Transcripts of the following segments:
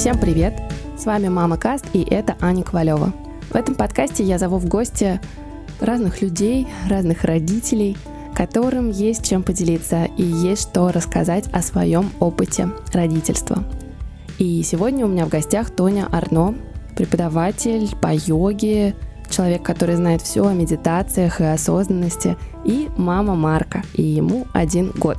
Всем привет! С вами Мама Каст и это Аня Ковалева. В этом подкасте я зову в гости разных людей, разных родителей, которым есть чем поделиться и есть что рассказать о своем опыте родительства. И сегодня у меня в гостях Тоня Арно, преподаватель по йоге, человек, который знает все о медитациях и осознанности, и мама Марка, и ему один год.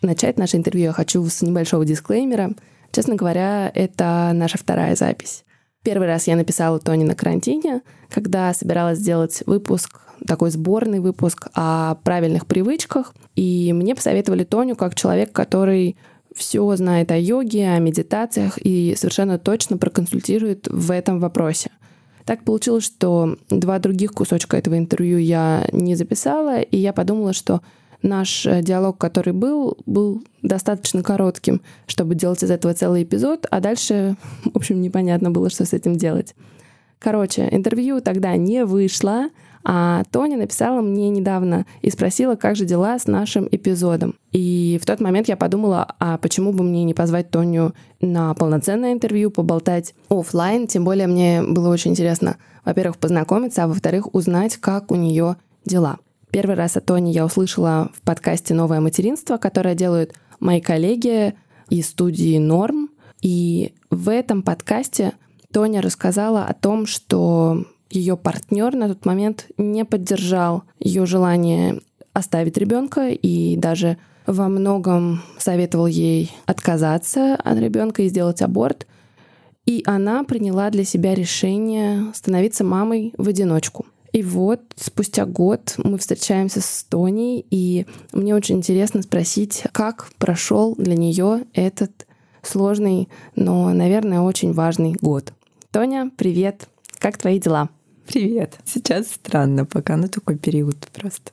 Начать наше интервью я хочу с небольшого дисклеймера. Честно говоря, это наша вторая запись. Первый раз я написала Тони на карантине, когда собиралась сделать выпуск, такой сборный выпуск о правильных привычках. И мне посоветовали Тоню как человек, который все знает о йоге, о медитациях и совершенно точно проконсультирует в этом вопросе. Так получилось, что два других кусочка этого интервью я не записала, и я подумала, что наш э, диалог, который был, был достаточно коротким, чтобы делать из этого целый эпизод, а дальше, в общем, непонятно было, что с этим делать. Короче, интервью тогда не вышло, а Тоня написала мне недавно и спросила, как же дела с нашим эпизодом. И в тот момент я подумала, а почему бы мне не позвать Тоню на полноценное интервью, поболтать офлайн, тем более мне было очень интересно, во-первых, познакомиться, а во-вторых, узнать, как у нее дела. Первый раз о Тоне я услышала в подкасте «Новое материнство», которое делают мои коллеги из студии «Норм». И в этом подкасте Тоня рассказала о том, что ее партнер на тот момент не поддержал ее желание оставить ребенка и даже во многом советовал ей отказаться от ребенка и сделать аборт. И она приняла для себя решение становиться мамой в одиночку. И вот спустя год мы встречаемся с Тоней, и мне очень интересно спросить, как прошел для нее этот сложный, но, наверное, очень важный год. Тоня, привет! Как твои дела? Привет! Сейчас странно пока, ну такой период просто.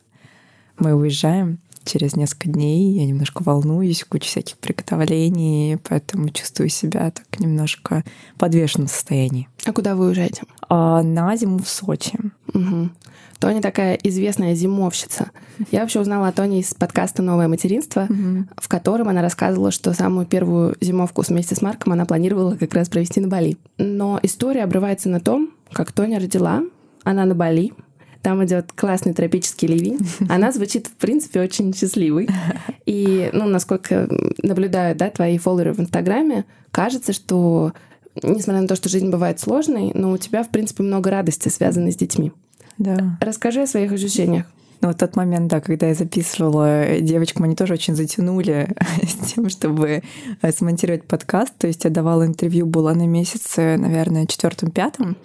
Мы уезжаем, через несколько дней. Я немножко волнуюсь, куча всяких приготовлений, поэтому чувствую себя так немножко в подвешенном состоянии. А куда вы уезжаете? А, на зиму в Сочи. Угу. Тоня такая известная зимовщица. Я вообще узнала о Тоне из подкаста «Новое материнство», угу. в котором она рассказывала, что самую первую зимовку вместе с Марком она планировала как раз провести на Бали. Но история обрывается на том, как Тоня родила, она на Бали, там идет классный тропический ливень. Она звучит, в принципе, очень счастливой. И, ну, насколько наблюдаю, да, твои фолловеры в Инстаграме, кажется, что несмотря на то, что жизнь бывает сложной, но у тебя, в принципе, много радости, связанной с детьми. Да. Расскажи о своих ощущениях. Ну, вот тот момент, да, когда я записывала девочкам, они тоже очень затянули с тем, чтобы э, смонтировать подкаст. То есть я давала интервью, была на месяце, наверное, четвертом-пятом.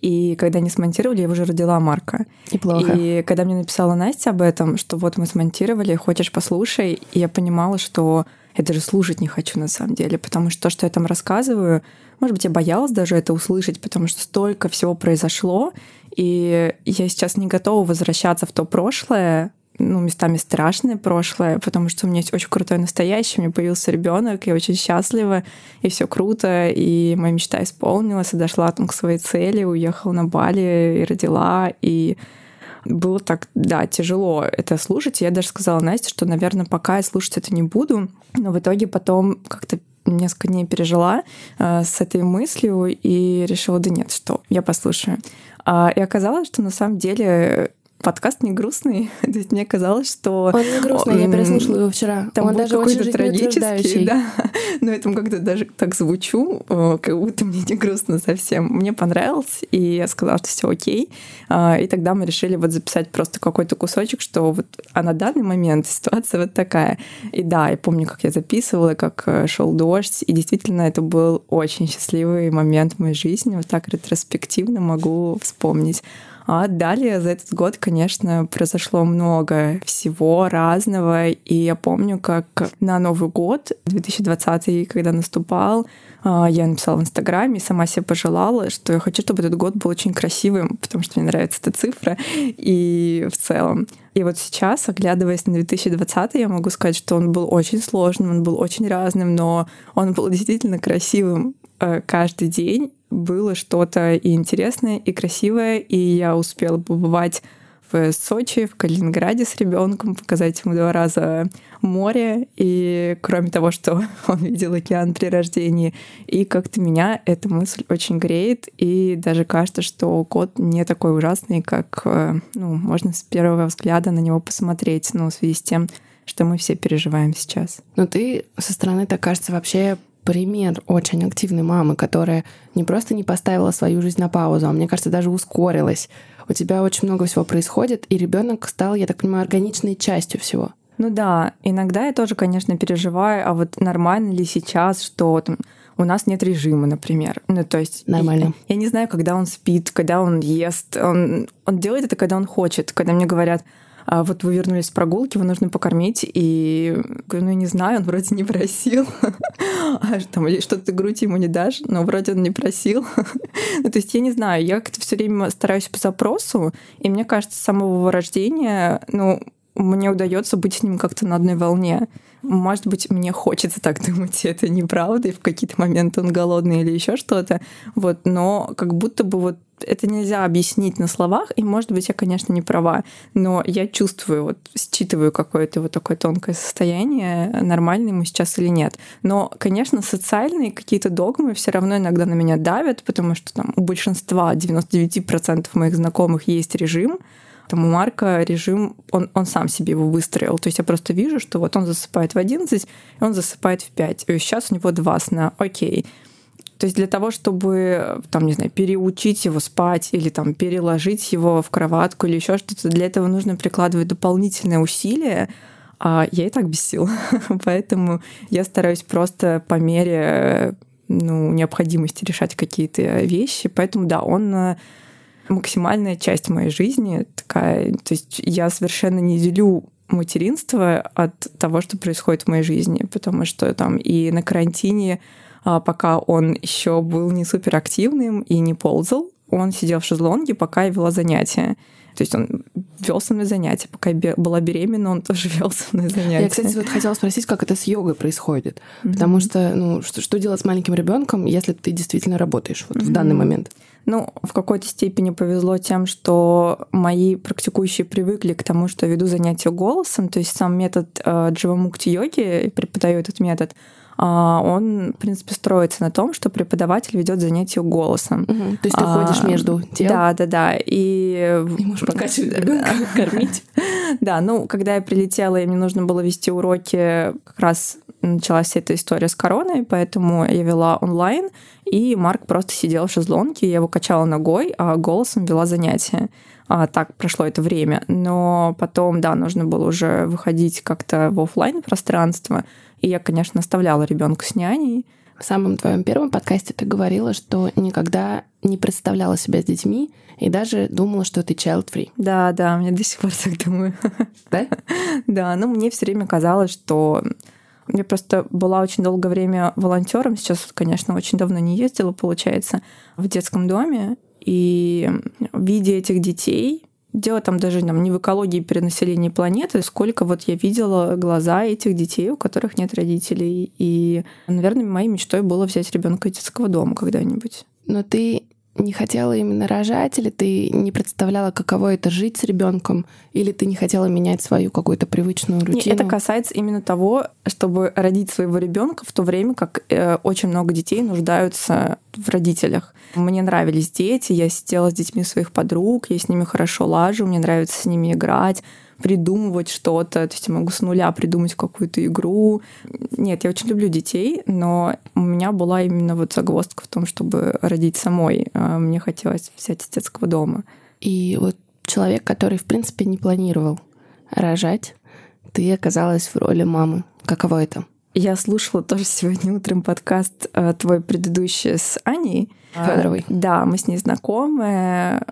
И когда не смонтировали, я уже родила Марка. Неплохо. И когда мне написала Настя об этом, что вот мы смонтировали, хочешь послушай, и я понимала, что я даже слушать не хочу на самом деле, потому что то, что я там рассказываю, может быть, я боялась даже это услышать, потому что столько всего произошло, и я сейчас не готова возвращаться в то прошлое, ну, местами страшное прошлое, потому что у меня есть очень крутое настоящее, у меня появился ребенок, я очень счастлива, и все круто, и моя мечта исполнилась, и дошла там к своей цели, уехала на Бали и родила, и было так, да, тяжело это слушать. Я даже сказала Насте, что, наверное, пока я слушать это не буду, но в итоге потом как-то несколько дней пережила э, с этой мыслью и решила, да нет, что, я послушаю. А, и оказалось, что на самом деле подкаст не грустный. То есть мне казалось, что... Он не грустный, он... я переслушала его вчера. Там он даже какой-то трагический, да. Но я там как-то даже так звучу, как будто мне не грустно совсем. Мне понравилось, и я сказала, что все окей. А, и тогда мы решили вот записать просто какой-то кусочек, что вот а на данный момент ситуация вот такая. И да, я помню, как я записывала, как э, шел дождь, и действительно это был очень счастливый момент в моей жизни. Вот так ретроспективно могу вспомнить. А далее за этот год, конечно, произошло много всего разного. И я помню, как на Новый год 2020, когда наступал, а, я написала в Инстаграме сама себе пожелала, что я хочу, чтобы этот год был очень красивым, потому что мне нравится эта цифра и в целом. И вот сейчас, оглядываясь на 2020, я могу сказать, что он был очень сложным, он был очень разным, но он был действительно красивым э, каждый день было что-то и интересное, и красивое, и я успела побывать в Сочи, в Калининграде с ребенком, показать ему два раза море, и кроме того, что он видел океан при рождении, и как-то меня эта мысль очень греет, и даже кажется, что кот не такой ужасный, как э, ну, можно с первого взгляда на него посмотреть, ну, в связи с тем, что мы все переживаем сейчас. Но ты со стороны, так кажется, вообще пример очень активной мамы, которая не просто не поставила свою жизнь на паузу, а мне кажется, даже ускорилась. У тебя очень много всего происходит, и ребенок стал, я так понимаю, органичной частью всего. Ну да, иногда я тоже, конечно, переживаю, а вот нормально ли сейчас, что там у нас нет режима, например. Ну, то есть... Нормально. Я, я не знаю, когда он спит, когда он ест. Он, он делает это, когда он хочет. Когда мне говорят, а вот вы вернулись с прогулки, его нужно покормить, и говорю, ну, я не знаю, он вроде не просил, а там, или что ты грудь ему не дашь, но вроде он не просил. ну, то есть я не знаю, я как-то все время стараюсь по запросу, и мне кажется, с самого рождения, ну, мне удается быть с ним как-то на одной волне. Может быть, мне хочется так думать, это неправда, и в какие-то моменты он голодный или еще что-то. Вот, но как будто бы вот это нельзя объяснить на словах, и, может быть, я, конечно, не права, но я чувствую, вот, считываю какое-то вот такое тонкое состояние, нормальный ему сейчас или нет. Но, конечно, социальные какие-то догмы все равно иногда на меня давят, потому что там у большинства, 99% моих знакомых есть режим, там у Марка режим, он, он сам себе его выстроил. То есть я просто вижу, что вот он засыпает в 11, и он засыпает в 5. И сейчас у него два сна. Окей. То есть для того, чтобы, там, не знаю, переучить его спать или там переложить его в кроватку или еще что-то, для этого нужно прикладывать дополнительные усилия, а я и так без сил. Поэтому я стараюсь просто по мере ну, необходимости решать какие-то вещи. Поэтому, да, он максимальная часть моей жизни такая. То есть я совершенно не делю материнство от того, что происходит в моей жизни, потому что там и на карантине, а, пока он еще был не суперактивным и не ползал, он сидел в шезлонге, пока я вела занятия. То есть он вел со мной занятия. Пока я была беременна, он тоже вел со мной занятия. Я, кстати, вот хотела спросить, как это с йогой происходит. Mm-hmm. Потому что, ну, что, что делать с маленьким ребенком, если ты действительно работаешь вот mm-hmm. в данный момент? Ну, в какой-то степени повезло тем, что мои практикующие привыкли к тому, что веду занятия голосом, то есть сам метод э, Дживамукти йоги, преподаю этот метод, он, в принципе, строится на том, что преподаватель ведет занятие голосом. Угу. То есть ты а, ходишь между тем? Да, да, да. И, и можешь ребенка, кормить. Да, ну, когда я прилетела, и мне нужно было вести уроки, как раз началась эта история с короной, поэтому я вела онлайн, и Марк просто сидел в шезлонге, я его качала ногой, а голосом вела занятия. А, так прошло это время. Но потом, да, нужно было уже выходить как-то в офлайн пространство. И я, конечно, оставляла ребенка с няней. В самом твоем первом подкасте ты говорила, что никогда не представляла себя с детьми и даже думала, что ты child-free. Да, да, мне до сих пор так думаю. Да? Да, ну мне все время казалось, что я просто была очень долгое время волонтером. Сейчас, конечно, очень давно не ездила, получается, в детском доме. И видя этих детей, дело там даже там, не в экологии перенаселения планеты, сколько вот я видела глаза этих детей, у которых нет родителей. И, наверное, моей мечтой было взять ребенка из детского дома когда-нибудь. Но ты не хотела именно рожать, или ты не представляла, каково это жить с ребенком, или ты не хотела менять свою какую-то привычную рутину? Нет, это касается именно того, чтобы родить своего ребенка в то время, как э, очень много детей нуждаются в родителях. Мне нравились дети, я сидела с детьми своих подруг, я с ними хорошо лажу, мне нравится с ними играть придумывать что-то, то есть я могу с нуля придумать какую-то игру. Нет, я очень люблю детей, но у меня была именно вот загвоздка в том, чтобы родить самой. А мне хотелось взять из детского дома. И вот человек, который, в принципе, не планировал рожать, ты оказалась в роли мамы. Каково это? Я слушала тоже сегодня утром подкаст э, твой предыдущий с Аней. Федоровой. Да, мы с ней знакомы.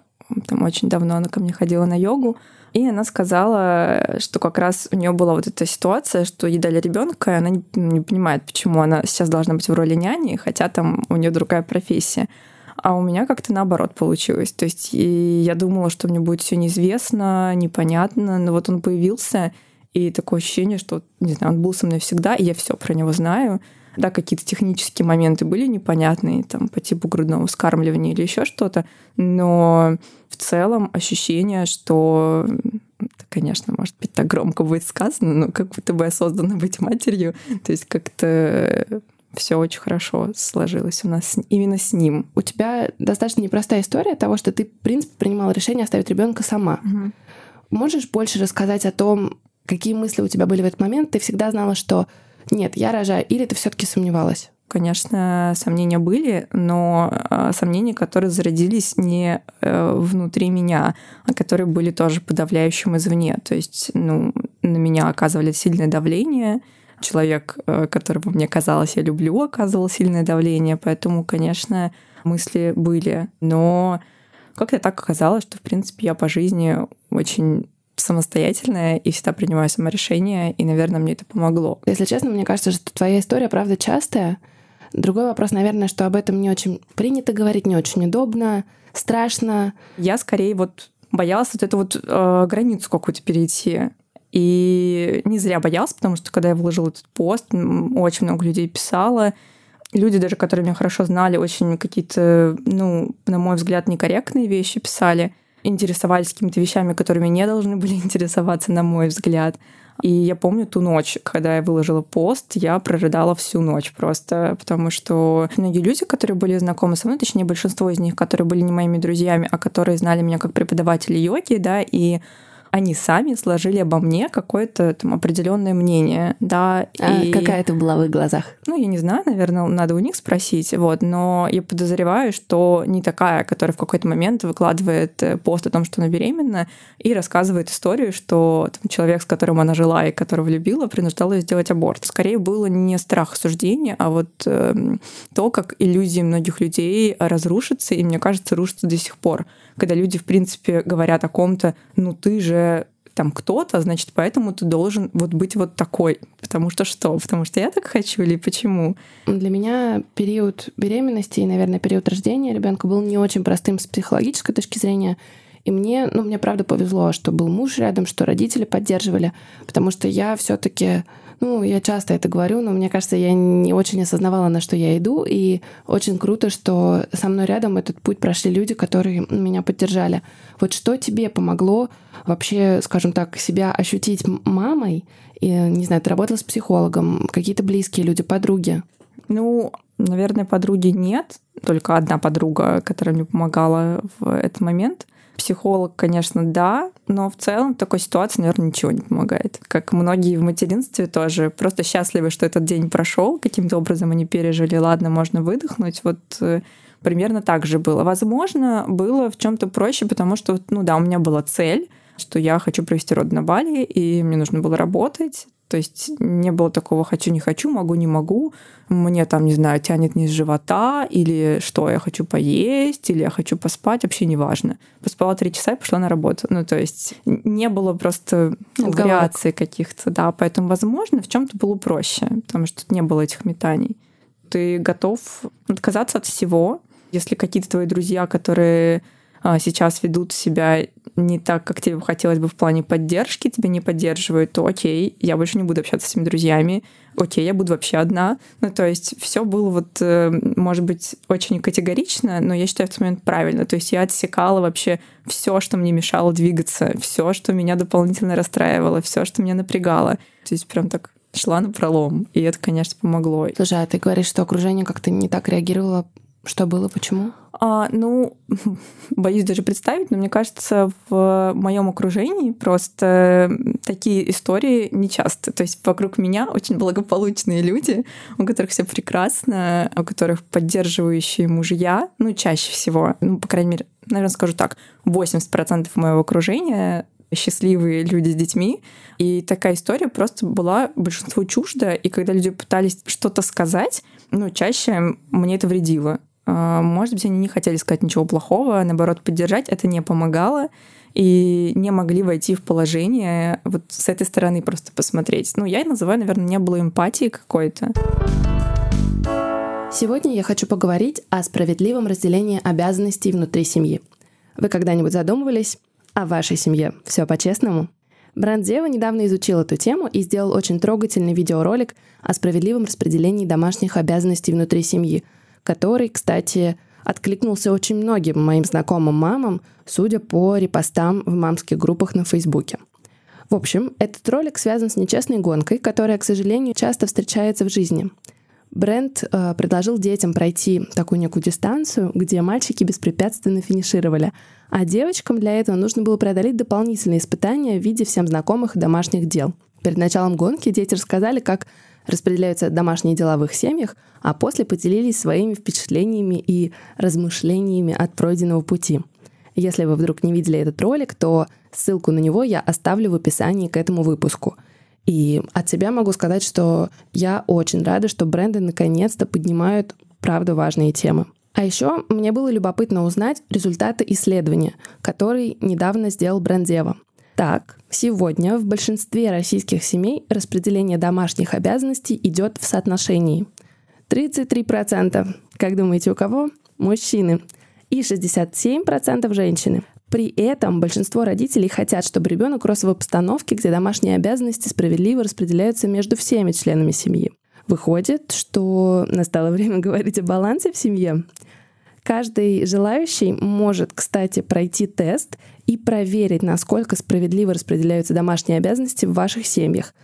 Там очень давно она ко мне ходила на йогу. И она сказала, что как раз у нее была вот эта ситуация, что ей дали ребенка, и она не, не понимает, почему она сейчас должна быть в роли няни, хотя там у нее другая профессия. А у меня как-то наоборот получилось. То есть я думала, что мне будет все неизвестно, непонятно, но вот он появился, и такое ощущение, что, не знаю, он был со мной всегда, и я все про него знаю. Да, какие-то технические моменты были непонятные, там, по типу грудного вскармливания или еще что-то, но в целом ощущение, что это, конечно, может быть, так громко будет сказано, но как будто бы я создана быть матерью. То есть как-то все очень хорошо сложилось у нас именно с ним. У тебя достаточно непростая история того, что ты, в принципе, принимала решение оставить ребенка сама. Угу. Можешь больше рассказать о том, какие мысли у тебя были в этот момент? Ты всегда знала, что нет, я рожаю, или ты все-таки сомневалась? Конечно, сомнения были, но а, сомнения, которые зародились не э, внутри меня, а которые были тоже подавляющим извне. То есть, ну, на меня оказывали сильное давление, человек, э, которого мне казалось я люблю, оказывал сильное давление, поэтому, конечно, мысли были. Но как-то так оказалось, что, в принципе, я по жизни очень самостоятельная и всегда принимаю саморешения, и, наверное, мне это помогло. Если честно, мне кажется, что твоя история, правда, частая. Другой вопрос, наверное, что об этом не очень принято говорить, не очень удобно, страшно. Я скорее вот боялась вот эту вот э, границу какую-то перейти. И не зря боялась, потому что когда я выложила этот пост, очень много людей писало. Люди, даже которые меня хорошо знали, очень какие-то, ну, на мой взгляд, некорректные вещи писали интересовались какими-то вещами, которыми не должны были интересоваться, на мой взгляд. И я помню ту ночь, когда я выложила пост, я прорыдала всю ночь просто, потому что многие люди, которые были знакомы со мной, точнее большинство из них, которые были не моими друзьями, а которые знали меня как преподавателя йоги, да, и они сами сложили обо мне какое-то там определенное мнение, да. А и... какая ты была в их глазах? Ну, я не знаю, наверное, надо у них спросить, вот, но я подозреваю, что не такая, которая в какой-то момент выкладывает э, пост о том, что она беременна, и рассказывает историю, что там, человек, с которым она жила и которого любила, принуждал ее сделать аборт. Скорее было не страх осуждения, а вот э, то, как иллюзии многих людей разрушатся, и, мне кажется, рушатся до сих пор когда люди, в принципе, говорят о ком-то, ну ты же там кто-то, значит, поэтому ты должен вот быть вот такой. Потому что что? Потому что я так хочу или почему? Для меня период беременности и, наверное, период рождения ребенка был не очень простым с психологической точки зрения. И мне, ну, мне правда повезло, что был муж рядом, что родители поддерживали, потому что я все-таки ну, я часто это говорю, но мне кажется, я не очень осознавала, на что я иду, и очень круто, что со мной рядом этот путь прошли люди, которые меня поддержали. Вот что тебе помогло вообще, скажем так, себя ощутить мамой? И, не знаю, ты работала с психологом, какие-то близкие люди, подруги? Ну, наверное, подруги нет, только одна подруга, которая мне помогала в этот момент — Психолог, конечно, да, но в целом в такой ситуации, наверное, ничего не помогает. Как многие в материнстве тоже просто счастливы, что этот день прошел, каким-то образом они пережили, ладно, можно выдохнуть. Вот э, примерно так же было. Возможно, было в чем-то проще, потому что, ну да, у меня была цель, что я хочу провести род на Бали, и мне нужно было работать. То есть не было такого «хочу, не хочу», «могу, не могу», мне там, не знаю, тянет низ живота, или что, я хочу поесть, или я хочу поспать, вообще не важно. Поспала три часа и пошла на работу. Ну, то есть не было просто ну, вариаций каких-то, да. Поэтому, возможно, в чем то было проще, потому что тут не было этих метаний. Ты готов отказаться от всего, если какие-то твои друзья, которые сейчас ведут себя не так, как тебе хотелось бы в плане поддержки, тебя не поддерживают, то окей, я больше не буду общаться с этими друзьями, окей, я буду вообще одна. Ну, то есть все было вот, э, может быть, очень категорично, но я считаю в тот момент правильно. То есть я отсекала вообще все, что мне мешало двигаться, все, что меня дополнительно расстраивало, все, что меня напрягало. То есть прям так шла на пролом, и это, конечно, помогло. Слушай, а ты говоришь, что окружение как-то не так реагировало что было, почему? А, ну, боюсь даже представить, но мне кажется, в моем окружении просто такие истории нечасто. То есть вокруг меня очень благополучные люди, у которых все прекрасно, у которых поддерживающие мужья, ну, чаще всего, ну, по крайней мере, наверное, скажу так, 80% моего окружения счастливые люди с детьми. И такая история просто была большинству чужда. И когда люди пытались что-то сказать, ну, чаще мне это вредило. А, может быть, они не хотели сказать ничего плохого, а наоборот, поддержать это не помогало и не могли войти в положение вот с этой стороны просто посмотреть. Ну, я называю, наверное, не было эмпатии какой-то. Сегодня я хочу поговорить о справедливом разделении обязанностей внутри семьи. Вы когда-нибудь задумывались о вашей семье? Все по-честному? Бренд Дева недавно изучил эту тему и сделал очень трогательный видеоролик о справедливом распределении домашних обязанностей внутри семьи, который, кстати, откликнулся очень многим моим знакомым мамам, судя по репостам в мамских группах на Фейсбуке. В общем, этот ролик связан с нечестной гонкой, которая, к сожалению, часто встречается в жизни. Бренд э, предложил детям пройти такую некую дистанцию, где мальчики беспрепятственно финишировали, а девочкам для этого нужно было преодолеть дополнительные испытания в виде всем знакомых домашних дел. Перед началом гонки дети рассказали, как распределяются домашние дела в их семьях, а после поделились своими впечатлениями и размышлениями от пройденного пути. Если вы вдруг не видели этот ролик, то ссылку на него я оставлю в описании к этому выпуску. И от себя могу сказать, что я очень рада, что бренды наконец-то поднимают правда важные темы. А еще мне было любопытно узнать результаты исследования, который недавно сделал бренд Дева. Так, сегодня в большинстве российских семей распределение домашних обязанностей идет в соотношении 33%. Как думаете, у кого? Мужчины. И 67% женщины. При этом большинство родителей хотят, чтобы ребенок рос в обстановке, где домашние обязанности справедливо распределяются между всеми членами семьи. Выходит, что настало время говорить о балансе в семье. Каждый желающий может, кстати, пройти тест и проверить, насколько справедливо распределяются домашние обязанности в ваших семьях.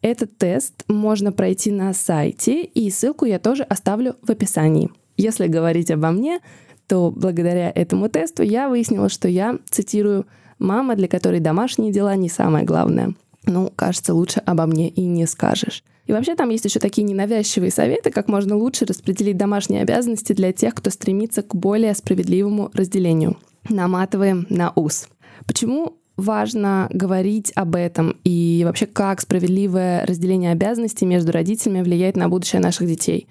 Этот тест можно пройти на сайте, и ссылку я тоже оставлю в описании. Если говорить обо мне, то благодаря этому тесту я выяснила, что я, цитирую, «мама, для которой домашние дела не самое главное». Ну, кажется, лучше обо мне и не скажешь. И вообще там есть еще такие ненавязчивые советы, как можно лучше распределить домашние обязанности для тех, кто стремится к более справедливому разделению. Наматываем на ус. Почему важно говорить об этом и вообще как справедливое разделение обязанностей между родителями влияет на будущее наших детей?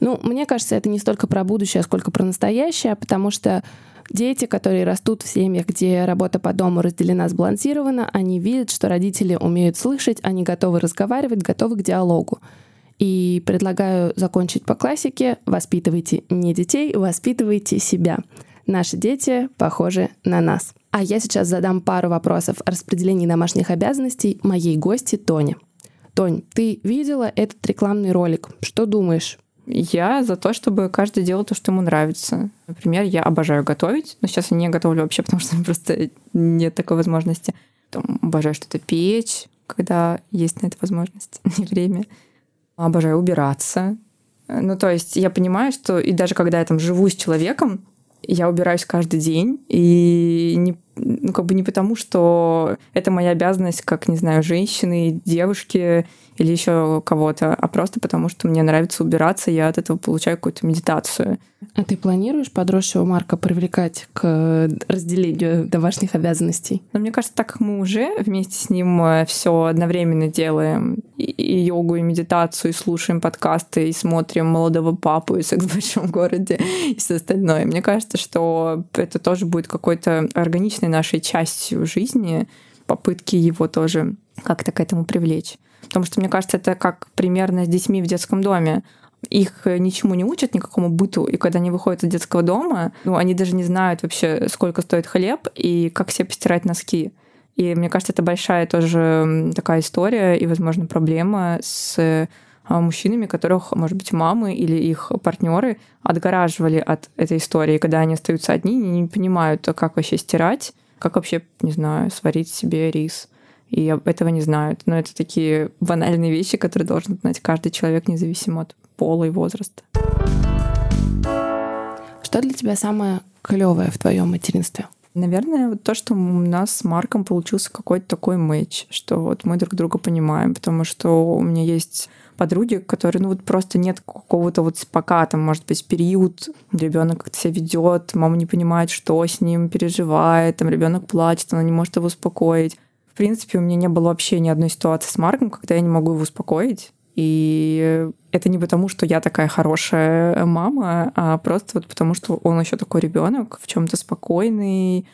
Ну, мне кажется, это не столько про будущее, сколько про настоящее, потому что Дети, которые растут в семьях, где работа по дому разделена сбалансированно, они видят, что родители умеют слышать, они готовы разговаривать, готовы к диалогу. И предлагаю закончить по классике «Воспитывайте не детей, воспитывайте себя». Наши дети похожи на нас. А я сейчас задам пару вопросов о распределении домашних обязанностей моей гости Тоне. Тонь, ты видела этот рекламный ролик? Что думаешь? Я за то, чтобы каждый делал то, что ему нравится. Например, я обожаю готовить, но сейчас я не готовлю вообще, потому что просто нет такой возможности. Там, обожаю что-то печь, когда есть на это возможность и время. Обожаю убираться. Ну, то есть я понимаю, что и даже когда я там живу с человеком, я убираюсь каждый день, и не, ну, как бы не потому, что это моя обязанность, как, не знаю, женщины, девушки, или еще кого-то, а просто потому, что мне нравится убираться, я от этого получаю какую-то медитацию. А ты планируешь подросшего Марка привлекать к разделению домашних обязанностей? Но мне кажется, так как мы уже вместе с ним э, все одновременно делаем, и йогу, и медитацию, и слушаем подкасты, и смотрим «Молодого папу», и «Секс в большом городе», и все остальное. Мне кажется, что это тоже будет какой-то органичной нашей частью жизни, попытки его тоже как-то к этому привлечь. Потому что, мне кажется, это как примерно с детьми в детском доме. Их ничему не учат, никакому быту. И когда они выходят из детского дома, ну, они даже не знают вообще, сколько стоит хлеб и как себе постирать носки. И мне кажется, это большая тоже такая история и, возможно, проблема с а, мужчинами, которых, может быть, мамы или их партнеры отгораживали от этой истории, когда они остаются одни, не понимают, как вообще стирать, как вообще, не знаю, сварить себе рис и этого не знают. Но это такие банальные вещи, которые должен знать каждый человек, независимо от пола и возраста. Что для тебя самое клевое в твоем материнстве? Наверное, вот то, что у нас с Марком получился какой-то такой матч, что вот мы друг друга понимаем, потому что у меня есть подруги, которые, ну вот просто нет какого-то вот пока там, может быть, период, ребенок как-то себя ведет, мама не понимает, что с ним переживает, там ребенок плачет, она не может его успокоить. В принципе, у меня не было вообще ни одной ситуации с Марком, когда я не могу его успокоить. И это не потому, что я такая хорошая мама, а просто вот потому, что он еще такой ребенок, в чем-то спокойный.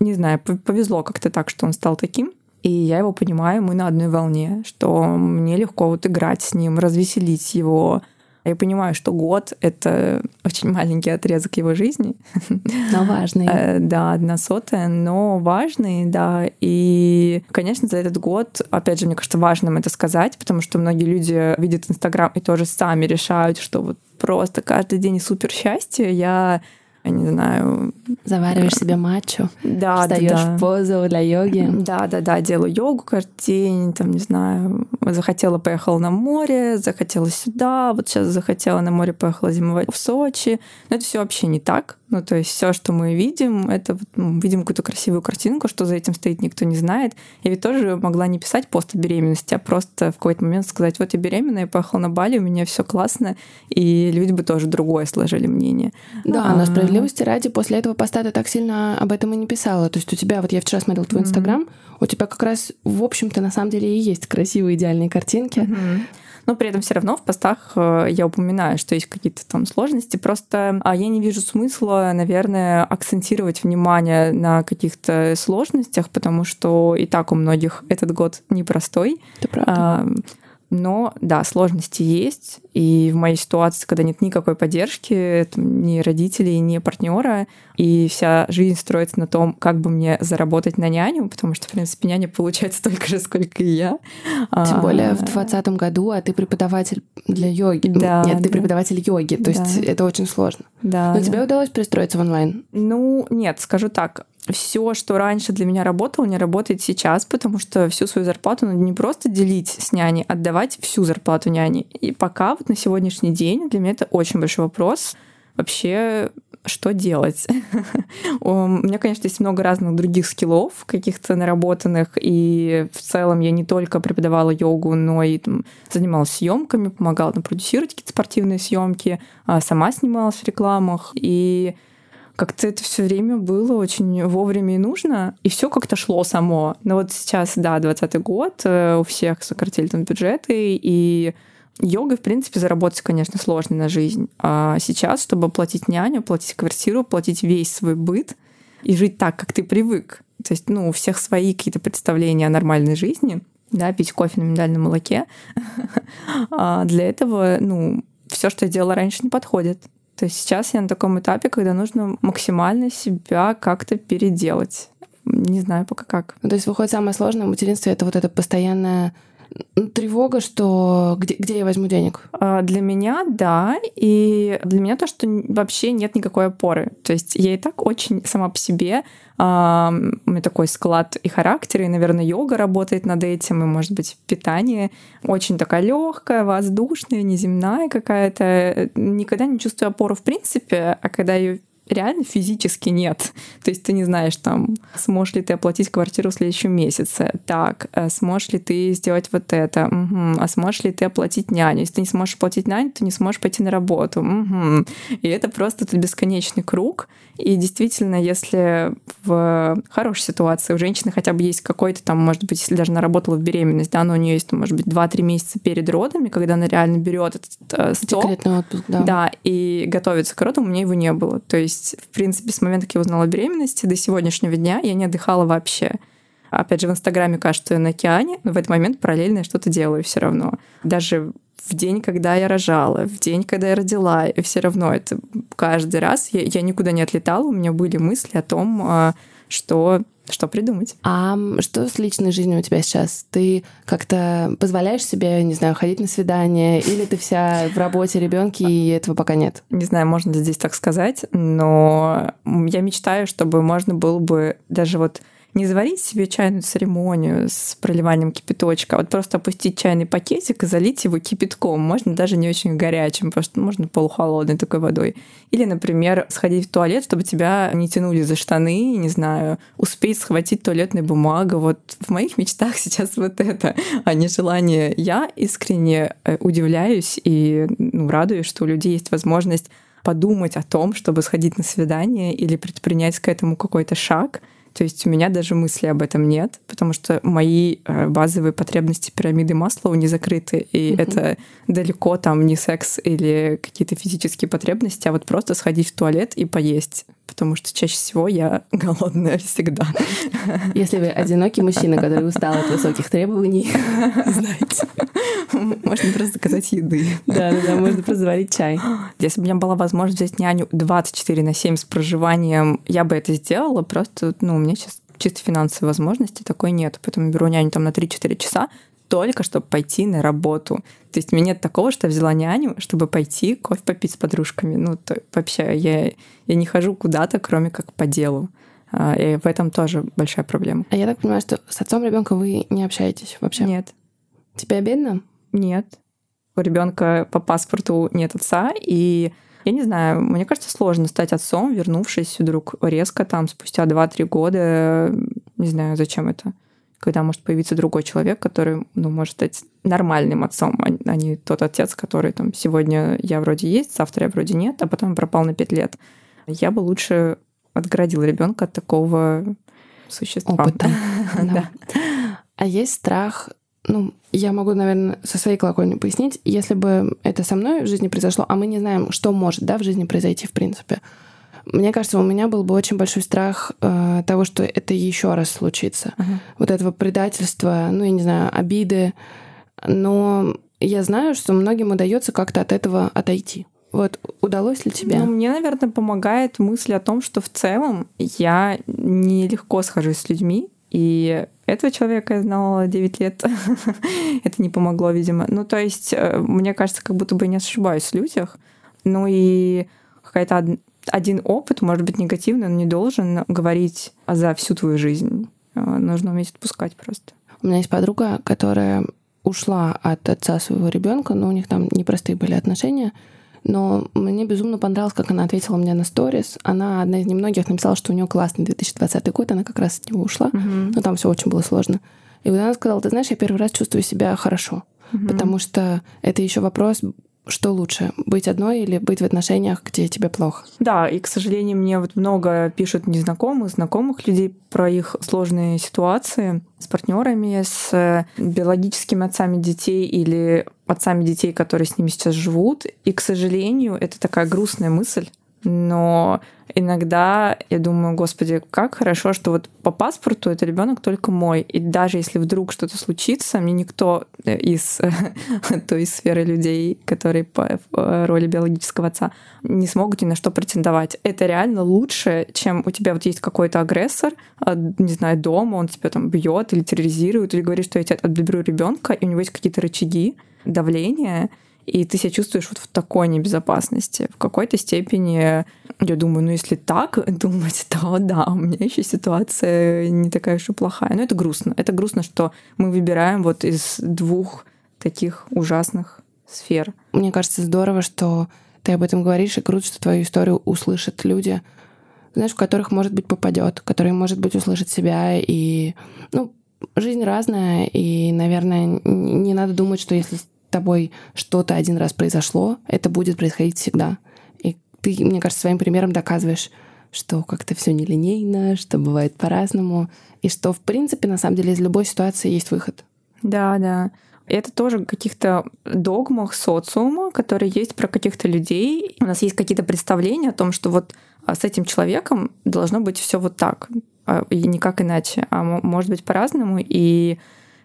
Не знаю, повезло как-то так, что он стал таким. И я его понимаю, мы на одной волне, что мне легко вот играть с ним, развеселить его, Я понимаю, что год — это очень маленький отрезок его жизни. Но важный. Э, да, одна сотая, но важный, да. И, конечно, за этот год, опять же, мне кажется, важным это сказать, потому что многие люди видят Инстаграм и тоже сами решают, что вот просто каждый день супер счастье. Я я не знаю... Завариваешь себе матчу, да, встаешь да, да. в позу для йоги. Да, да, да, делаю йогу день, там, не знаю, захотела, поехала на море, захотела сюда, вот сейчас захотела на море, поехала зимовать в Сочи. Но это все вообще не так. Ну, то есть все, что мы видим, это ну, видим какую-то красивую картинку, что за этим стоит, никто не знает. Я ведь тоже могла не писать пост о беременности, а просто в какой-то момент сказать, вот я беременна, я поехала на Бали, у меня все классно, и люди бы тоже другое сложили мнение. Да, а, но справедливости ради, после этого поста ты так сильно об этом и не писала. То есть у тебя, вот я вчера смотрела твой Инстаграм, mm-hmm. У тебя как раз, в общем-то, на самом деле и есть красивые идеальные картинки. Mm-hmm но при этом все равно в постах э, я упоминаю, что есть какие-то там сложности. Просто а, я не вижу смысла, наверное, акцентировать внимание на каких-то сложностях, потому что и так у многих этот год непростой. Это правда. Но да, сложности есть. И в моей ситуации, когда нет никакой поддержки, ни родителей, ни партнера, и вся жизнь строится на том, как бы мне заработать на няню, потому что, в принципе, няня получает столько же, сколько и я. Тем более в 2020 году, а ты преподаватель для йоги. Да, нет, ты да. преподаватель йоги, то да. есть это очень сложно. Да. Но да. тебе удалось пристроиться в онлайн? Ну, нет, скажу так все, что раньше для меня работало, не работает сейчас, потому что всю свою зарплату надо не просто делить с няней, а отдавать всю зарплату няне. И пока вот на сегодняшний день для меня это очень большой вопрос. Вообще, что делать? У меня, конечно, есть много разных других скиллов, каких-то наработанных, и в целом я не только преподавала йогу, но и там, занималась съемками, помогала там, продюсировать какие-то спортивные съемки, а сама снималась в рекламах, и как-то это все время было очень вовремя и нужно, и все как-то шло само. Но вот сейчас, да, 20 год, э, у всех сократили там бюджеты, и йогой, в принципе, заработать, конечно, сложно на жизнь. А сейчас, чтобы платить няню, платить квартиру, платить весь свой быт и жить так, как ты привык, то есть, ну, у всех свои какие-то представления о нормальной жизни, да, пить кофе на миндальном молоке. а для этого, ну, все, что я делала раньше, не подходит. То есть сейчас я на таком этапе, когда нужно максимально себя как-то переделать. Не знаю пока как. Ну, то есть выходит самое сложное в материнстве это вот это постоянное тревога, что где, где я возьму денег? А, для меня, да. И для меня то, что вообще нет никакой опоры. То есть я и так очень сама по себе а, у меня такой склад и характер, и, наверное, йога работает над этим, и, может быть, питание очень такая легкая, воздушная, неземная какая-то. Никогда не чувствую опору в принципе, а когда ее реально физически нет. То есть ты не знаешь, там, сможешь ли ты оплатить квартиру в следующем месяце, так, э, сможешь ли ты сделать вот это, угу. а сможешь ли ты оплатить няню. Если ты не сможешь оплатить няню, ты не сможешь пойти на работу. Угу. И это просто этот бесконечный круг. И действительно, если в хорошей ситуации у женщины хотя бы есть какой-то там, может быть, если даже она работала в беременность, да, но у нее есть, может быть, 2-3 месяца перед родами, когда она реально берет этот э, стол. Декретный отпуск, да. Да, и готовится к родам, у меня его не было. То есть в принципе, с момента, как я узнала о беременности до сегодняшнего дня я не отдыхала вообще. Опять же, в Инстаграме кажется, на океане, но в этот момент параллельно я что-то делаю все равно. Даже в день, когда я рожала, в день, когда я родила, и все равно это каждый раз я, я никуда не отлетала, у меня были мысли о том, а, что что придумать. А что с личной жизнью у тебя сейчас? Ты как-то позволяешь себе, не знаю, ходить на свидание, или ты вся в работе, ребенке, и этого пока нет? Не знаю, можно ли здесь так сказать, но я мечтаю, чтобы можно было бы даже вот не заварить себе чайную церемонию с проливанием кипяточка, а вот просто опустить чайный пакетик и залить его кипятком. Можно даже не очень горячим, просто можно полухолодной такой водой. Или, например, сходить в туалет, чтобы тебя не тянули за штаны, не знаю, успеть схватить туалетную бумагу. Вот в моих мечтах сейчас вот это, а не желание. Я искренне э, удивляюсь и ну, радуюсь, что у людей есть возможность подумать о том, чтобы сходить на свидание или предпринять к этому какой-то шаг — То есть у меня даже мысли об этом нет, потому что мои э, базовые потребности пирамиды Маслоу не закрыты, и угу. это далеко там не секс или какие-то физические потребности, а вот просто сходить в туалет и поесть потому что чаще всего я голодная всегда. Если вы одинокий мужчина, который устал от высоких требований, знаете. Можно просто заказать еды. Да, да, да, можно просто заварить чай. Если бы у меня была возможность взять няню 24 на 7 с проживанием, я бы это сделала, просто, ну, меня сейчас чисто финансовой возможности такой нет. Поэтому беру няню там на 3-4 часа, только чтобы пойти на работу. То есть у меня нет такого, что я взяла няню, чтобы пойти кофе попить с подружками. Ну, то, вообще, я, я не хожу куда-то, кроме как по делу. А, и в этом тоже большая проблема. А я так понимаю, что с отцом ребенка вы не общаетесь вообще? Нет. Тебе обидно? Нет. У ребенка по паспорту нет отца, и я не знаю, мне кажется, сложно стать отцом, вернувшись вдруг резко там спустя 2-3 года. Не знаю, зачем это когда может появиться другой человек, который, ну, может стать нормальным отцом, а, а не тот отец, который там сегодня я вроде есть, завтра я вроде нет, а потом пропал на пять лет. Я бы лучше отградила ребенка от такого существа. Опыта. да. А есть страх ну, я могу, наверное, со своей колокольни пояснить, если бы это со мной в жизни произошло, а мы не знаем, что может, да, в жизни произойти, в принципе. Мне кажется, у меня был бы очень большой страх э, того, что это еще раз случится. Uh-huh. Вот этого предательства, ну, я не знаю, обиды. Но я знаю, что многим удается как-то от этого отойти. Вот удалось ли тебе? Ну, мне, наверное, помогает мысль о том, что в целом я нелегко схожусь с людьми, и этого человека я знала 9 лет. Это не помогло, видимо. Ну, то есть, э, мне кажется, как будто бы не ошибаюсь в людях. Ну и какая-то один опыт, может быть, негативный, он не должен говорить за всю твою жизнь. А, нужно уметь отпускать просто. У меня есть подруга, которая ушла от отца своего ребенка, но у них там непростые были отношения. Но мне безумно понравилось, как она ответила мне на сторис. Она одна из немногих написала, что у нее классный 2020 год, она как раз от него ушла. Uh-huh. Но там все очень было сложно. И вот она сказала, ты знаешь, я первый раз чувствую себя хорошо. Uh-huh. Потому что это еще вопрос что лучше, быть одной или быть в отношениях, где тебе плохо? Да, и, к сожалению, мне вот много пишут незнакомых, знакомых людей про их сложные ситуации с партнерами, с биологическими отцами детей или отцами детей, которые с ними сейчас живут. И, к сожалению, это такая грустная мысль, но иногда я думаю, господи, как хорошо, что вот по паспорту это ребенок только мой. И даже если вдруг что-то случится, мне никто э, из той сферы людей, которые по э, роли биологического отца, не смогут ни на что претендовать. Это реально лучше, чем у тебя вот есть какой-то агрессор, а, не знаю, дома, он тебя там бьет или терроризирует, или говорит, что я тебя отберу ребенка, и у него есть какие-то рычаги давления, и ты себя чувствуешь вот в такой небезопасности. В какой-то степени, я думаю, ну если так думать, то да, у меня еще ситуация не такая уж и плохая. Но это грустно. Это грустно, что мы выбираем вот из двух таких ужасных сфер. Мне кажется, здорово, что ты об этом говоришь, и круто, что твою историю услышат люди, знаешь, в которых, может быть, попадет, которые, может быть, услышат себя. И, ну, жизнь разная, и, наверное, не надо думать, что если тобой что-то один раз произошло, это будет происходить всегда. И ты, мне кажется, своим примером доказываешь, что как-то все нелинейно, что бывает по-разному, и что, в принципе, на самом деле из любой ситуации есть выход. Да, да. Это тоже каких-то догмах социума, которые есть про каких-то людей. У нас есть какие-то представления о том, что вот а, с этим человеком должно быть все вот так, а, и никак иначе, а может быть по-разному. И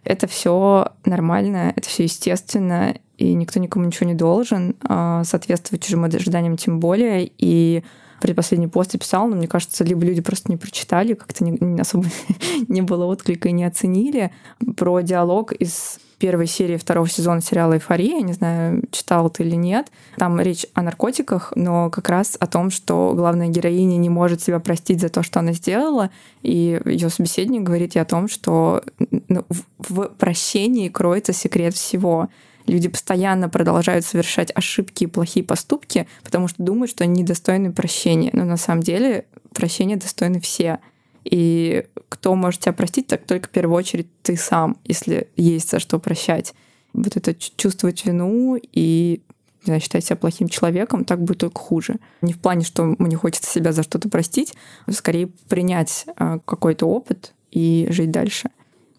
это все нормально, это все естественно, и никто никому ничего не должен а, соответствовать чужим ожиданиям тем более. И предпоследний пост я писала, но мне кажется, либо люди просто не прочитали, как-то не, не особо не было отклика и не оценили про диалог из первой серии второго сезона сериала «Эйфория». Не знаю, читал ты или нет. Там речь о наркотиках, но как раз о том, что главная героиня не может себя простить за то, что она сделала. И ее собеседник говорит ей о том, что ну, в прощении кроется секрет всего люди постоянно продолжают совершать ошибки и плохие поступки, потому что думают, что они недостойны прощения. Но на самом деле прощения достойны все. И кто может тебя простить, так только в первую очередь ты сам, если есть за что прощать. Вот это чувствовать вину и не знаю, считать себя плохим человеком, так будет только хуже. Не в плане, что мне хочется себя за что-то простить, а скорее принять э, какой-то опыт и жить дальше.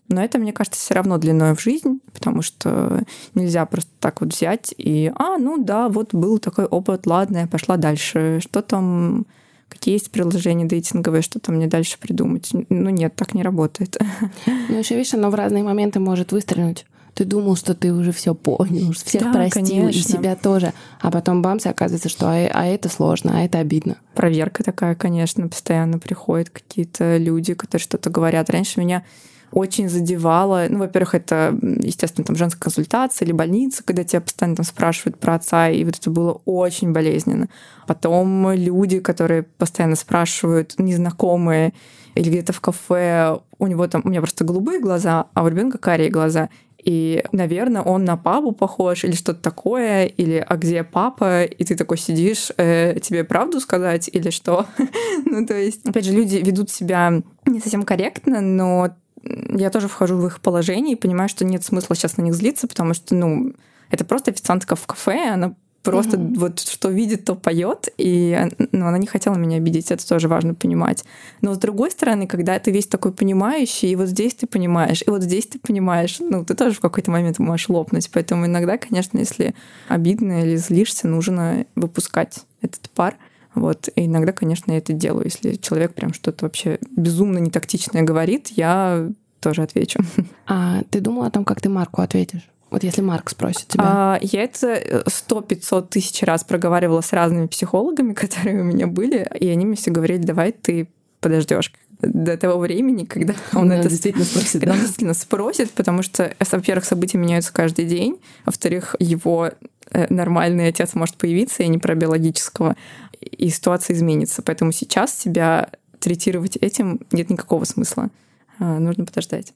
Но это, мне кажется, все равно длиной в жизнь, потому что нельзя просто так вот взять и, а, ну да, вот был такой опыт, ладно, я пошла дальше. Что там, какие есть приложения дейтинговые, что там мне дальше придумать? Ну нет, так не работает. Ну еще, видишь, оно в разные моменты может выстрелить. Ты думал, что ты уже все понял, всех да, простил конечно. и себя тоже. А потом бамс, и оказывается, что а, а это сложно, а это обидно. Проверка такая, конечно, постоянно приходят какие-то люди, которые что-то говорят. Раньше меня очень задевало. Ну, во-первых, это, естественно, там женская консультация или больница, когда тебя постоянно там спрашивают про отца, и вот это было очень болезненно. Потом люди, которые постоянно спрашивают, незнакомые, или где-то в кафе, у него там, у меня просто голубые глаза, а у ребенка карие глаза. И, наверное, он на папу похож или что-то такое, или «А где папа?» И ты такой сидишь, э, тебе правду сказать или что? ну, то есть, опять же, люди ведут себя не совсем корректно, но я тоже вхожу в их положение и понимаю, что нет смысла сейчас на них злиться, потому что, ну, это просто официантка в кафе, она просто mm-hmm. вот что видит, то поет, и ну, она не хотела меня обидеть, это тоже важно понимать. Но с другой стороны, когда ты весь такой понимающий, и вот здесь ты понимаешь, и вот здесь ты понимаешь, ну, ты тоже в какой-то момент можешь лопнуть. Поэтому иногда, конечно, если обидно или злишься, нужно выпускать этот пар. Вот. И иногда, конечно, я это делаю. Если человек прям что-то вообще безумно нетактичное говорит, я тоже отвечу. А ты думала о том, как ты Марку ответишь? Вот если Марк спросит тебя. А, я это сто пятьсот тысяч раз проговаривала с разными психологами, которые у меня были, и они мне все говорили, давай ты подождешь до того времени, когда он, это действительно спросит. Да? действительно спросит, потому что, во-первых, события меняются каждый день, во-вторых, его э, нормальный отец может появиться, и не про биологического, и ситуация изменится. Поэтому сейчас себя третировать этим нет никакого смысла. А, нужно подождать.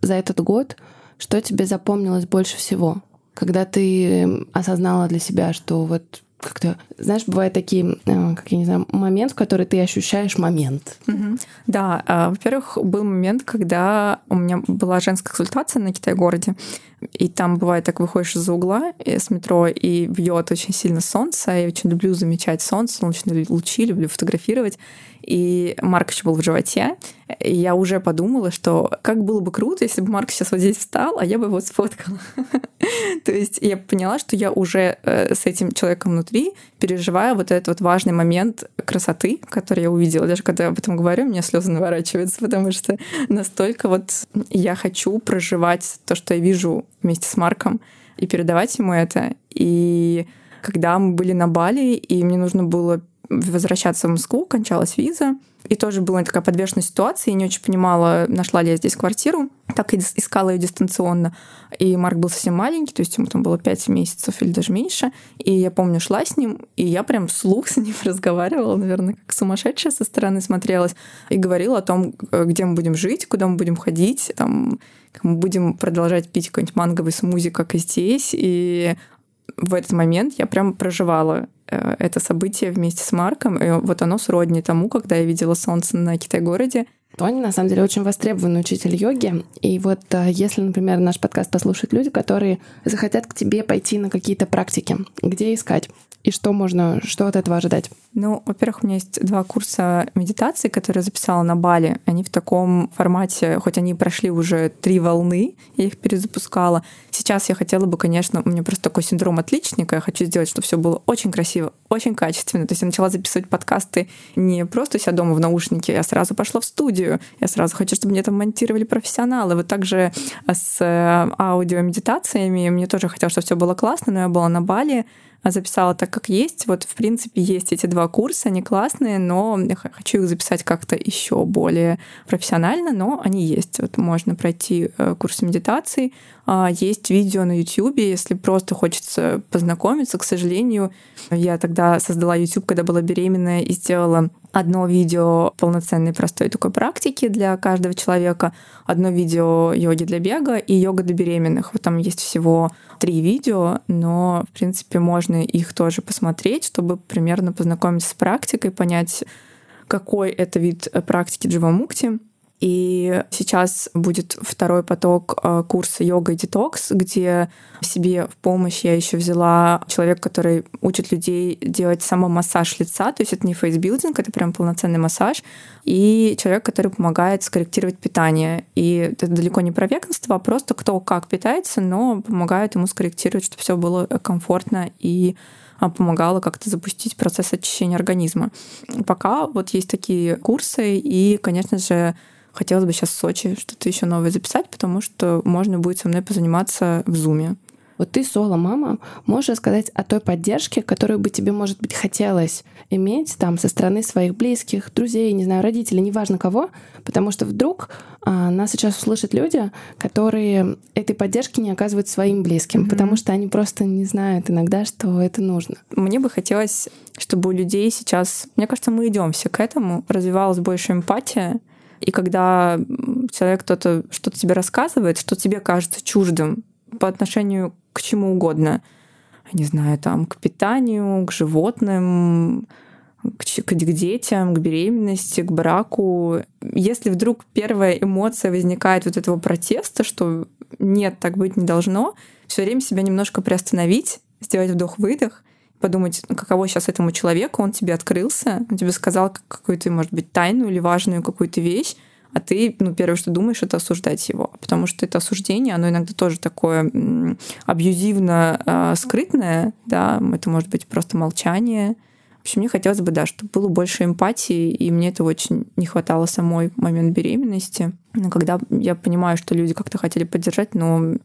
За этот год что тебе запомнилось больше всего? Когда ты осознала для себя, что вот как-то, знаешь, бывают такие, э, как я не знаю, момент, в который ты ощущаешь момент. Угу. Да, а, во-первых, был момент, когда у меня была женская консультация на Китай-городе, и там бывает так, выходишь из-за угла э, с метро, и бьет очень сильно солнце. Я очень люблю замечать солнце, солнечные лучи, люблю фотографировать. И Марк еще был в животе. И я уже подумала, что как было бы круто, если бы Марк сейчас вот здесь встал, а я бы его сфоткала. То есть я поняла, что я уже э, с этим человеком внутри переживаю вот этот вот важный момент красоты, который я увидела. Даже когда я об этом говорю, у меня слезы наворачиваются, потому что настолько вот я хочу проживать то, что я вижу вместе с Марком, и передавать ему это. И когда мы были на Бали, и мне нужно было возвращаться в Москву, кончалась виза. И тоже была такая подвешенная ситуация, я не очень понимала, нашла ли я здесь квартиру. Так и искала ее дистанционно. И Марк был совсем маленький, то есть ему там было 5 месяцев или даже меньше. И я помню, шла с ним, и я прям вслух с ним разговаривала, наверное, как сумасшедшая со стороны смотрелась. И говорила о том, где мы будем жить, куда мы будем ходить, там, мы будем продолжать пить какой-нибудь манговый смузи, как и здесь. И в этот момент я прям проживала Э, это событие вместе с Марком, и вот оно сродни тому, когда я видела солнце на Китай-городе. Тони, на самом деле, очень востребованный учитель йоги. И вот э, если, например, наш подкаст послушают люди, которые захотят к тебе пойти на какие-то практики, где искать? И что можно, что от этого ожидать? Ну, во-первых, у меня есть два курса медитации, которые я записала на Бали. Они в таком формате, хоть они прошли уже три волны, я их перезапускала. Сейчас я хотела бы, конечно, у меня просто такой синдром отличника, я хочу сделать, чтобы все было очень красиво, очень качественно. То есть я начала записывать подкасты не просто себя дома в наушнике, я сразу пошла в студию, я сразу хочу, чтобы мне там монтировали профессионалы. Вот также с э, аудиомедитациями мне тоже хотелось, чтобы все было классно, но я была на Бали, записала так, как есть. Вот, в принципе, есть эти два курса, они классные, но я хочу их записать как-то еще более профессионально, но они есть. Вот можно пройти э, курс медитации. А, есть видео на YouTube, если просто хочется познакомиться. К сожалению, я тогда создала YouTube, когда была беременная, и сделала одно видео полноценной простой такой практики для каждого человека, одно видео йоги для бега и йога для беременных. Вот там есть всего три видео, но, в принципе, можно их тоже посмотреть, чтобы примерно познакомиться с практикой, понять, какой это вид практики дживамукти. И сейчас будет второй поток э, курса йога и детокс, где себе в помощь я еще взяла человека, который учит людей делать самомассаж лица. То есть это не фейсбилдинг, это прям полноценный массаж. И человек, который помогает скорректировать питание. И это далеко не про веганство, а просто кто как питается, но помогает ему скорректировать, чтобы все было комфортно и а, помогало как-то запустить процесс очищения организма. Пока вот есть такие курсы, и, конечно же, хотелось бы сейчас в Сочи что-то еще новое записать, потому что можно будет со мной позаниматься в Зуме. Вот ты соло-мама, можешь рассказать о той поддержке, которую бы тебе, может быть, хотелось иметь там со стороны своих близких, друзей, не знаю, родителей, неважно кого, потому что вдруг а, нас сейчас услышат люди, которые этой поддержки не оказывают своим близким, mm-hmm. потому что они просто не знают иногда, что это нужно. Мне бы хотелось, чтобы у людей сейчас, мне кажется, мы идем все к этому, развивалась больше эмпатия, и когда человек кто-то что-то тебе рассказывает, что тебе кажется чуждым по отношению к чему угодно. Не знаю, там, к питанию, к животным, к, к детям, к беременности, к браку. Если вдруг первая эмоция возникает вот этого протеста, что нет, так быть не должно, все время себя немножко приостановить, сделать вдох-выдох, подумать, каково сейчас этому человеку, он тебе открылся, он тебе сказал какую-то, может быть, тайну или важную какую-то вещь, а ты, ну, первое, что думаешь, это осуждать его, потому что это осуждение, оно иногда тоже такое абьюзивно э, скрытное, да, это может быть просто молчание. В общем, мне хотелось бы, да, чтобы было больше эмпатии, и мне это очень не хватало самой в момент беременности. Но когда я понимаю, что люди как-то хотели поддержать, но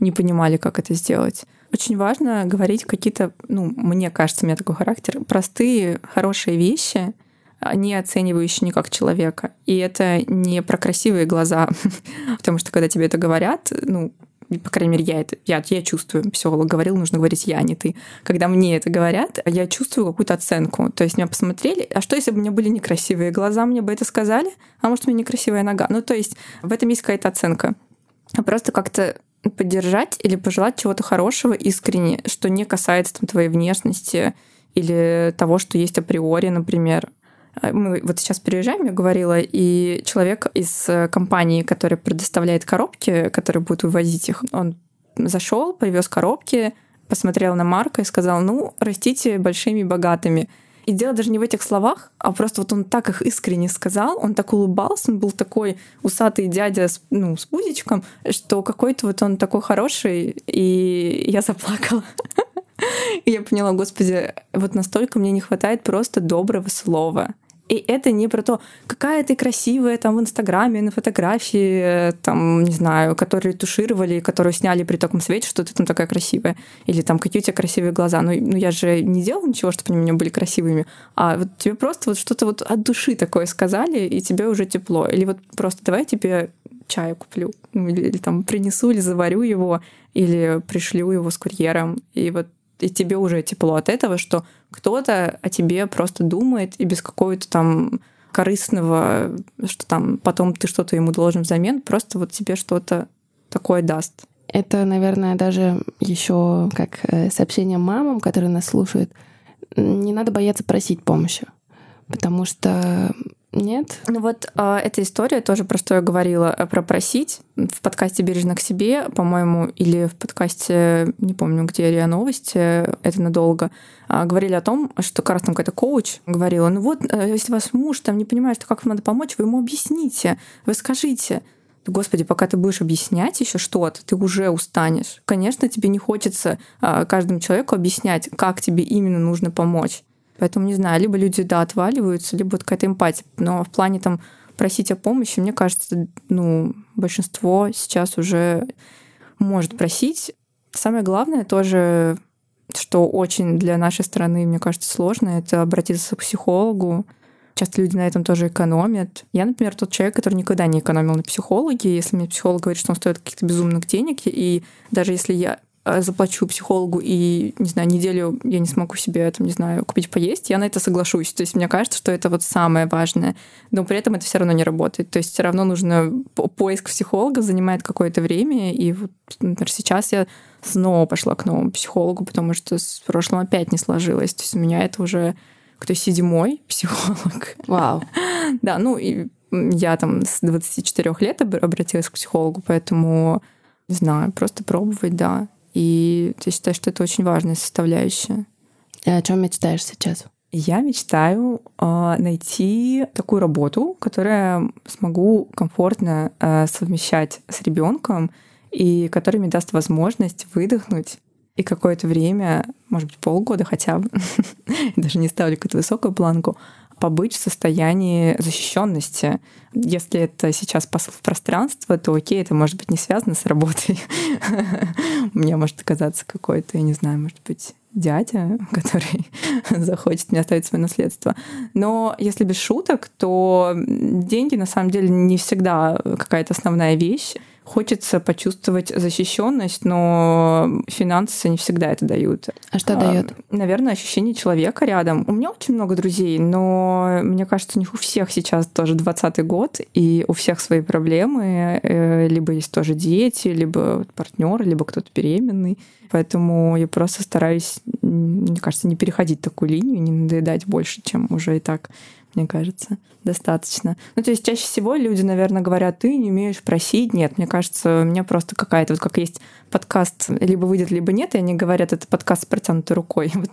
не понимали, как это сделать. Очень важно говорить какие-то, ну, мне кажется, у меня такой характер, простые, хорошие вещи, не оценивающие никак человека. И это не про красивые глаза, потому что когда тебе это говорят, ну, по крайней мере, я это, я, я чувствую, психолог говорил, нужно говорить я, а не ты. Когда мне это говорят, я чувствую какую-то оценку. То есть меня посмотрели, а что если бы у меня были некрасивые глаза, мне бы это сказали, а может, у меня некрасивая нога. Ну, то есть в этом есть какая-то оценка. А просто как-то поддержать или пожелать чего-то хорошего искренне, что не касается там, твоей внешности или того, что есть априори, например. А, мы вот сейчас переезжаем, я говорила, и человек из э, компании, которая предоставляет коробки, который будет вывозить их, он зашел, привез коробки, посмотрел на Марка и сказал, ну, растите большими богатыми. И дело даже не в этих словах, а просто вот он так их искренне сказал, он так улыбался, он был такой усатый дядя с, ну, с пузичком, что какой-то вот он такой хороший, и я заплакала. И я поняла, господи, вот настолько мне не хватает просто доброго слова. И это не про то, какая ты красивая там в Инстаграме, на фотографии, там, не знаю, которые тушировали, которые сняли при таком свете, что ты там такая красивая. Или там, какие у тебя красивые глаза. Ну, ну я же не делала ничего, чтобы они у меня были красивыми. А вот тебе просто вот что-то вот от души такое сказали, и тебе уже тепло. Или вот просто давай тебе чаю куплю. Или, или там принесу, или заварю его, или пришлю его с курьером. И вот и тебе уже тепло от этого, что кто-то о тебе просто думает и без какого-то там корыстного, что там потом ты что-то ему должен взамен, просто вот тебе что-то такое даст. Это, наверное, даже еще как э, сообщение мамам, которые нас слушают. Не надо бояться просить помощи, потому что нет. Ну вот э, эта история тоже, про что я говорила, э, про просить. В подкасте «Бережно к себе», по-моему, или в подкасте, не помню, где РИА Новости, это надолго, э, говорили о том, что как раз там какая-то коуч говорила, ну вот, э, если ваш муж там не понимает, что как вам надо помочь, вы ему объясните, вы скажите. Господи, пока ты будешь объяснять еще что-то, ты уже устанешь. Конечно, тебе не хочется э, каждому человеку объяснять, как тебе именно нужно помочь. Поэтому, не знаю, либо люди, да, отваливаются, либо какая-то эмпатия. Но в плане там просить о помощи, мне кажется, ну, большинство сейчас уже может просить. Самое главное тоже, что очень для нашей страны, мне кажется, сложно, это обратиться к психологу. Часто люди на этом тоже экономят. Я, например, тот человек, который никогда не экономил на психологе. Если мне психолог говорит, что он стоит каких-то безумных денег, и даже если я заплачу психологу и, не знаю, неделю я не смогу себе, там, не знаю, купить поесть, я на это соглашусь. То есть мне кажется, что это вот самое важное. Но при этом это все равно не работает. То есть все равно нужно поиск психолога занимает какое-то время. И вот, например, сейчас я снова пошла к новому психологу, потому что с прошлым опять не сложилось. То есть у меня это уже кто седьмой психолог. Вау. Да, ну и Я там с 24 лет обратилась к психологу, поэтому, не знаю, просто пробовать, да. И я считаю, что это очень важная составляющая. И о чем мечтаешь сейчас? Я мечтаю э, найти такую работу, которая смогу комфортно э, совмещать с ребенком и которая мне даст возможность выдохнуть и какое-то время, может быть, полгода хотя бы, даже не ставлю какую-то высокую планку, побыть в состоянии защищенности. Если это сейчас посыл в пространство, то окей, это может быть не связано с работой. Мне может казаться какой-то, я не знаю, может быть, дядя, который захочет мне оставить свое наследство. Но если без шуток, то деньги на самом деле не всегда какая-то основная вещь. Хочется почувствовать защищенность, но финансы не всегда это дают. А что а, дает? Наверное, ощущение человека рядом. У меня очень много друзей, но мне кажется, у них у всех сейчас тоже 20 год, и у всех свои проблемы. Э, либо есть тоже дети, либо партнер, либо кто-то беременный. Поэтому я просто стараюсь, мне кажется, не переходить такую линию, не надоедать больше, чем уже и так мне кажется, достаточно. Ну, то есть чаще всего люди, наверное, говорят, ты не умеешь просить. Нет, мне кажется, у меня просто какая-то, вот как есть подкаст, либо выйдет, либо нет, и они говорят, это подкаст с протянутой рукой. Вот,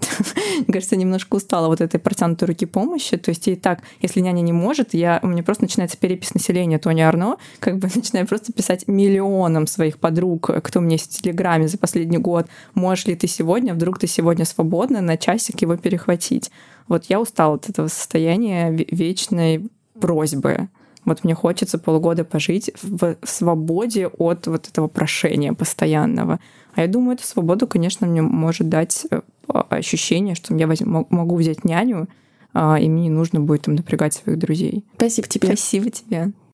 мне кажется, немножко устала вот этой протянутой руки помощи. То есть и так, если няня не может, я, у меня просто начинается перепись населения Тони Арно, как бы начинаю просто писать миллионам своих подруг, кто есть в Телеграме за последний год, можешь ли ты сегодня, вдруг ты сегодня свободна, на часик его перехватить. Вот я устала от этого состояния вечной просьбы. Вот мне хочется полгода пожить в свободе от вот этого прошения постоянного. А я думаю, эту свободу, конечно, мне может дать э, ощущение, что я возьму, могу взять няню, а, и мне не нужно будет там напрягать своих друзей. Спасибо тебе. Спасибо тебе.